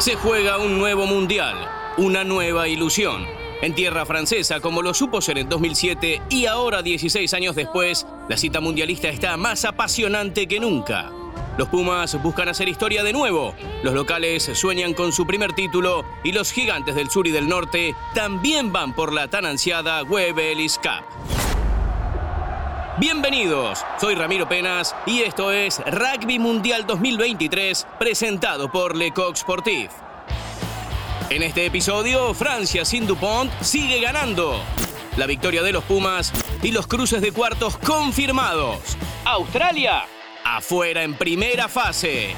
Se juega un nuevo mundial, una nueva ilusión. En tierra francesa, como lo supo ser en 2007 y ahora 16 años después, la cita mundialista está más apasionante que nunca. Los Pumas buscan hacer historia de nuevo. Los locales sueñan con su primer título y los gigantes del sur y del norte también van por la tan ansiada Web Ellis Cup. Bienvenidos, soy Ramiro Penas y esto es Rugby Mundial 2023 presentado por Lecoq Sportif. En este episodio, Francia sin Dupont sigue ganando. La victoria de los Pumas y los cruces de cuartos confirmados. Australia afuera en primera fase.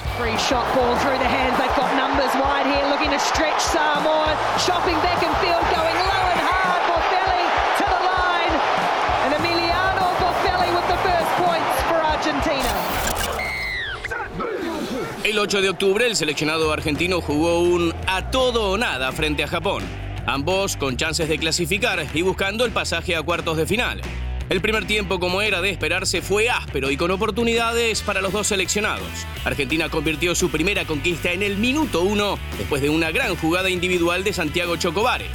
El 8 de octubre, el seleccionado argentino jugó un a todo o nada frente a Japón. Ambos con chances de clasificar y buscando el pasaje a cuartos de final. El primer tiempo, como era de esperarse, fue áspero y con oportunidades para los dos seleccionados. Argentina convirtió su primera conquista en el minuto uno después de una gran jugada individual de Santiago Chocobares.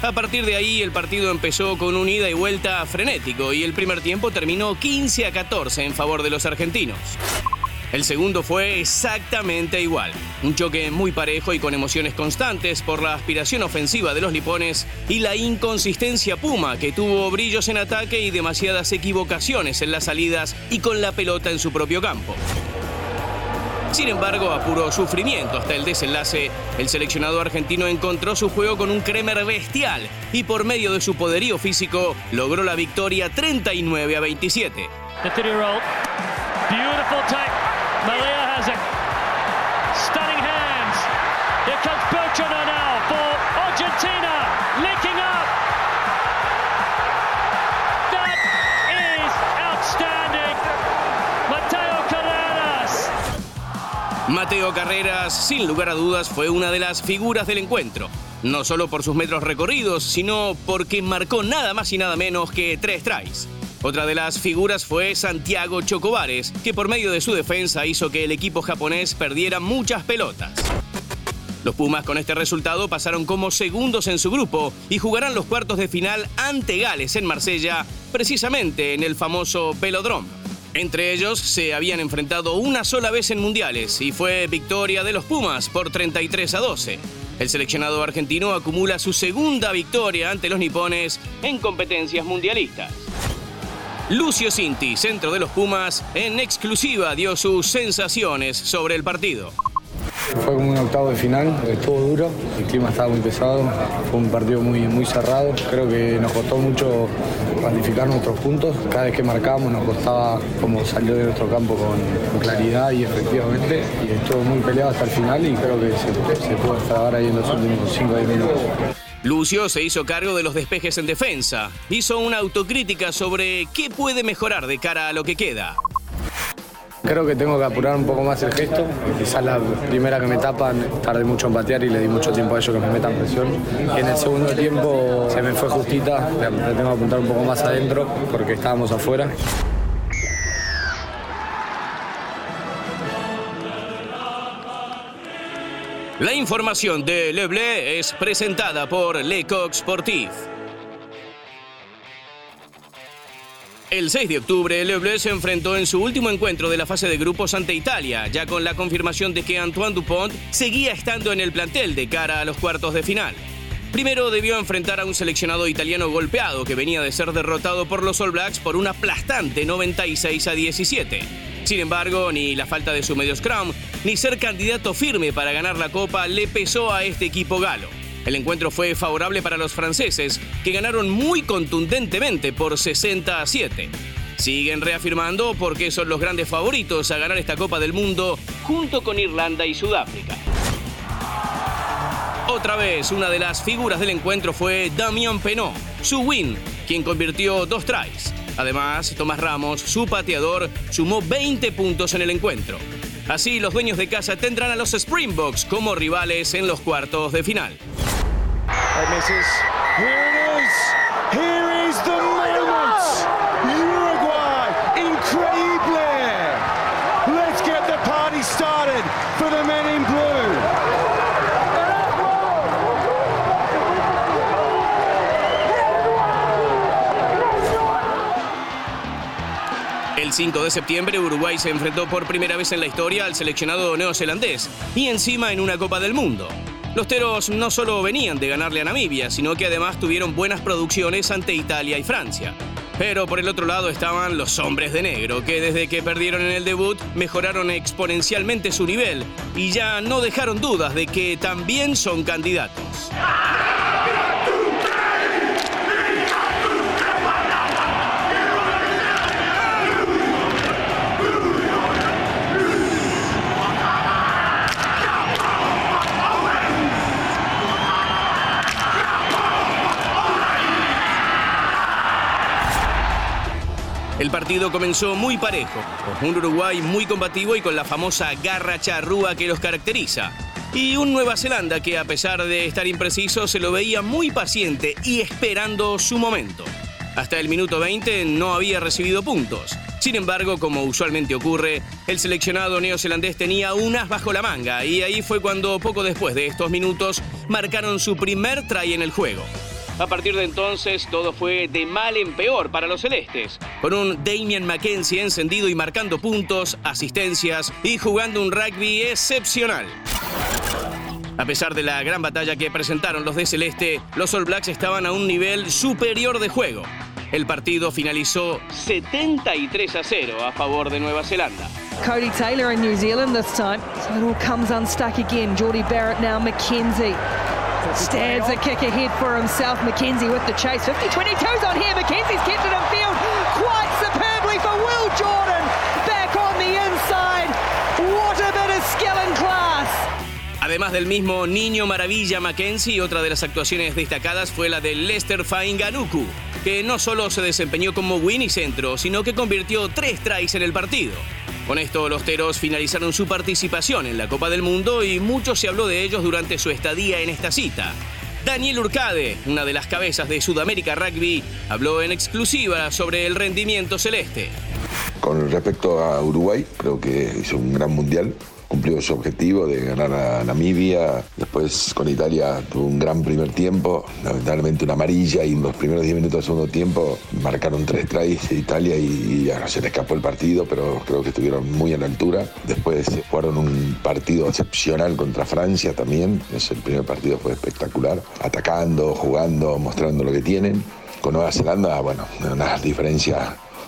A partir de ahí, el partido empezó con un ida y vuelta frenético y el primer tiempo terminó 15 a 14 en favor de los argentinos. El segundo fue exactamente igual. Un choque muy parejo y con emociones constantes por la aspiración ofensiva de los lipones y la inconsistencia Puma, que tuvo brillos en ataque y demasiadas equivocaciones en las salidas y con la pelota en su propio campo. Sin embargo, a puro sufrimiento hasta el desenlace, el seleccionado argentino encontró su juego con un Kremer bestial y por medio de su poderío físico logró la victoria 39 a 27. Beautiful Mateo Carreras, sin lugar a dudas, fue una de las figuras del encuentro. No solo por sus metros recorridos, sino porque marcó nada más y nada menos que tres tries. Otra de las figuras fue Santiago Chocobares, que por medio de su defensa hizo que el equipo japonés perdiera muchas pelotas. Los Pumas con este resultado pasaron como segundos en su grupo y jugarán los cuartos de final ante Gales en Marsella, precisamente en el famoso Velodrome. Entre ellos se habían enfrentado una sola vez en mundiales y fue victoria de los Pumas por 33 a 12. El seleccionado argentino acumula su segunda victoria ante los nipones en competencias mundialistas. Lucio Cinti, centro de los Pumas, en exclusiva dio sus sensaciones sobre el partido. Fue como un octavo de final, estuvo duro, el clima estaba muy pesado, fue un partido muy, cerrado. Creo que nos costó mucho cuantificar nuestros puntos. Cada vez que marcábamos nos costaba como salir de nuestro campo con, claridad y efectivamente. Y estuvo muy peleado hasta el final y creo que se, pudo trabar ahí en los últimos 5 o 10 minutos. Lucio se hizo cargo de los despejes en defensa. Hizo una autocrítica sobre qué puede mejorar de cara a lo que queda. Creo que tengo que apurar un poco más el gesto. Quizás la primera que me tapan tardé mucho en patear y le di mucho tiempo a ellos que me metan presión. Y en el segundo tiempo se me fue justita. Le tengo que apuntar un poco más adentro porque estábamos afuera. La información de Le Bleu es presentada por Lecoq Sportif. El 6 de octubre, Le Bleu se enfrentó en su último encuentro de la fase de grupos ante Italia, ya con la confirmación de que Antoine Dupont seguía estando en el plantel de cara a los cuartos de final. Primero debió enfrentar a un seleccionado italiano golpeado que venía de ser derrotado por los All Blacks por un aplastante 96 a 17. Sin embargo, ni la falta de su medio scrum, ni ser candidato firme para ganar la Copa le pesó a este equipo galo. El encuentro fue favorable para los franceses, que ganaron muy contundentemente por 60 a 7. Siguen reafirmando porque son los grandes favoritos a ganar esta Copa del Mundo junto con Irlanda y Sudáfrica. Otra vez, una de las figuras del encuentro fue Damien Penot, su win, quien convirtió dos tries. Además, Tomás Ramos, su pateador, sumó 20 puntos en el encuentro. Así, los dueños de casa tendrán a los Springboks como rivales en los cuartos de final. Here it is. Here is the. Uruguay, increíble. Let's get the party started for the men in blue. El 5 de septiembre Uruguay se enfrentó por primera vez en la historia al seleccionado neozelandés y encima en una Copa del Mundo. Los teros no solo venían de ganarle a Namibia, sino que además tuvieron buenas producciones ante Italia y Francia. Pero por el otro lado estaban los hombres de negro, que desde que perdieron en el debut mejoraron exponencialmente su nivel y ya no dejaron dudas de que también son candidatos. El partido comenzó muy parejo, con un Uruguay muy combativo y con la famosa garra charrúa que los caracteriza. Y un Nueva Zelanda que a pesar de estar impreciso se lo veía muy paciente y esperando su momento. Hasta el minuto 20 no había recibido puntos. Sin embargo, como usualmente ocurre, el seleccionado neozelandés tenía unas bajo la manga y ahí fue cuando poco después de estos minutos marcaron su primer try en el juego. A partir de entonces todo fue de mal en peor para los celestes, con un Damien McKenzie encendido y marcando puntos, asistencias y jugando un rugby excepcional. A pesar de la gran batalla que presentaron los de Celeste, los All Blacks estaban a un nivel superior de juego. El partido finalizó 73 a 0 a favor de Nueva Zelanda. Cody Taylor in New Zealand this time. So it all comes unstuck again. Geordie Barrett now McKenzie. Stands a kick ahead for himself. McKenzie with the chase. 50 22's on here. McKenzie's kept it in field quite superbly for Will Jordan. Back on the inside. What a bit of skill and class. Además del mismo Niño Maravilla Mackenzie, otra de las actuaciones destacadas fue la de Lester Fainganuku, que no solo se desempeñó como Winnie centro, sino que convirtió tres tries en el partido. Con esto, los Teros finalizaron su participación en la Copa del Mundo y mucho se habló de ellos durante su estadía en esta cita. Daniel Urcade, una de las cabezas de Sudamérica Rugby, habló en exclusiva sobre el rendimiento celeste. Con respecto a Uruguay, creo que hizo un gran mundial cumplió su objetivo de ganar a Namibia. Después con Italia tuvo un gran primer tiempo, lamentablemente una amarilla y en los primeros 10 minutos del segundo tiempo marcaron tres tries de Italia y, y se le escapó el partido, pero creo que estuvieron muy a la altura. Después jugaron un partido excepcional contra Francia también, el primer partido fue espectacular, atacando, jugando, mostrando lo que tienen. Con Nueva Zelanda, bueno, una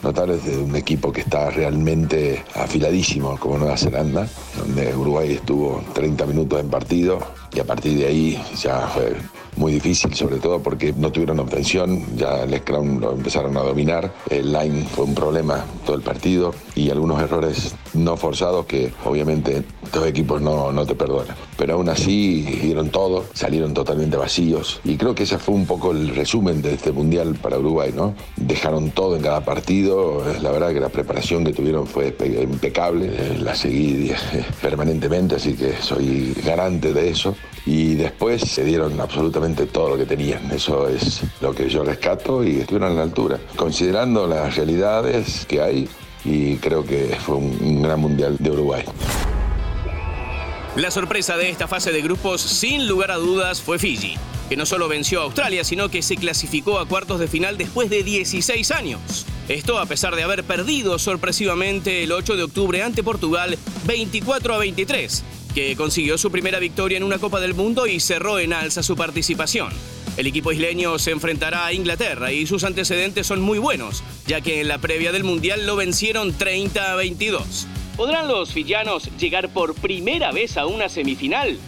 diferencia notables de un equipo que está realmente afiladísimo como Nueva Zelanda, donde Uruguay estuvo 30 minutos en partido y a partir de ahí ya fue muy difícil, sobre todo porque no tuvieron obtención, ya el Scrum lo empezaron a dominar, el line fue un problema todo el partido y algunos errores no forzados que obviamente estos equipos no, no te perdonan. Pero aún así dieron todo, salieron totalmente vacíos y creo que ese fue un poco el resumen de este mundial para Uruguay, ¿no? Dejaron todo en cada partido, la verdad que la preparación que tuvieron fue impecable, la seguí permanentemente, así que soy garante de eso y después se dieron absolutamente todo lo que tenían. Eso es lo que yo rescato y estuvieron a la altura. Considerando las realidades que hay, y creo que fue un, gran mundial de Uruguay. La sorpresa de esta fase de grupos, sin lugar a dudas, fue Fiji, que no solo venció a Australia, sino que se clasificó a cuartos de final después de 16 años. Esto a pesar de haber perdido sorpresivamente el 8 de octubre ante Portugal 24 a 23, que consiguió su primera victoria en una Copa del Mundo y cerró en alza su participación. El equipo isleño se enfrentará a Inglaterra y sus antecedentes son muy buenos, ya que en la previa del Mundial lo vencieron 30 a 22. ¿Podrán los villanos llegar por primera vez a una semifinal?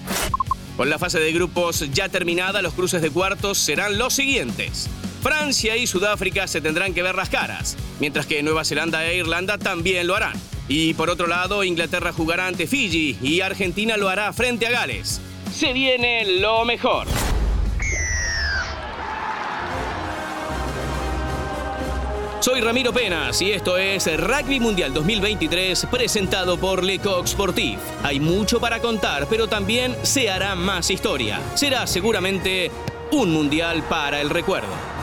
Con la fase de grupos ya terminada, los cruces de cuartos serán los siguientes. Francia y Sudáfrica se tendrán que ver las caras, mientras que Nueva Zelanda e Irlanda también lo harán. Y por otro lado, Inglaterra jugará ante Fiji y Argentina lo hará frente a Gales. Se viene lo mejor. Soy Ramiro Penas y esto es Rugby Mundial 2023 presentado por Lecoq Sportif. Hay mucho para contar, pero también se hará más historia. Será seguramente un mundial para el recuerdo.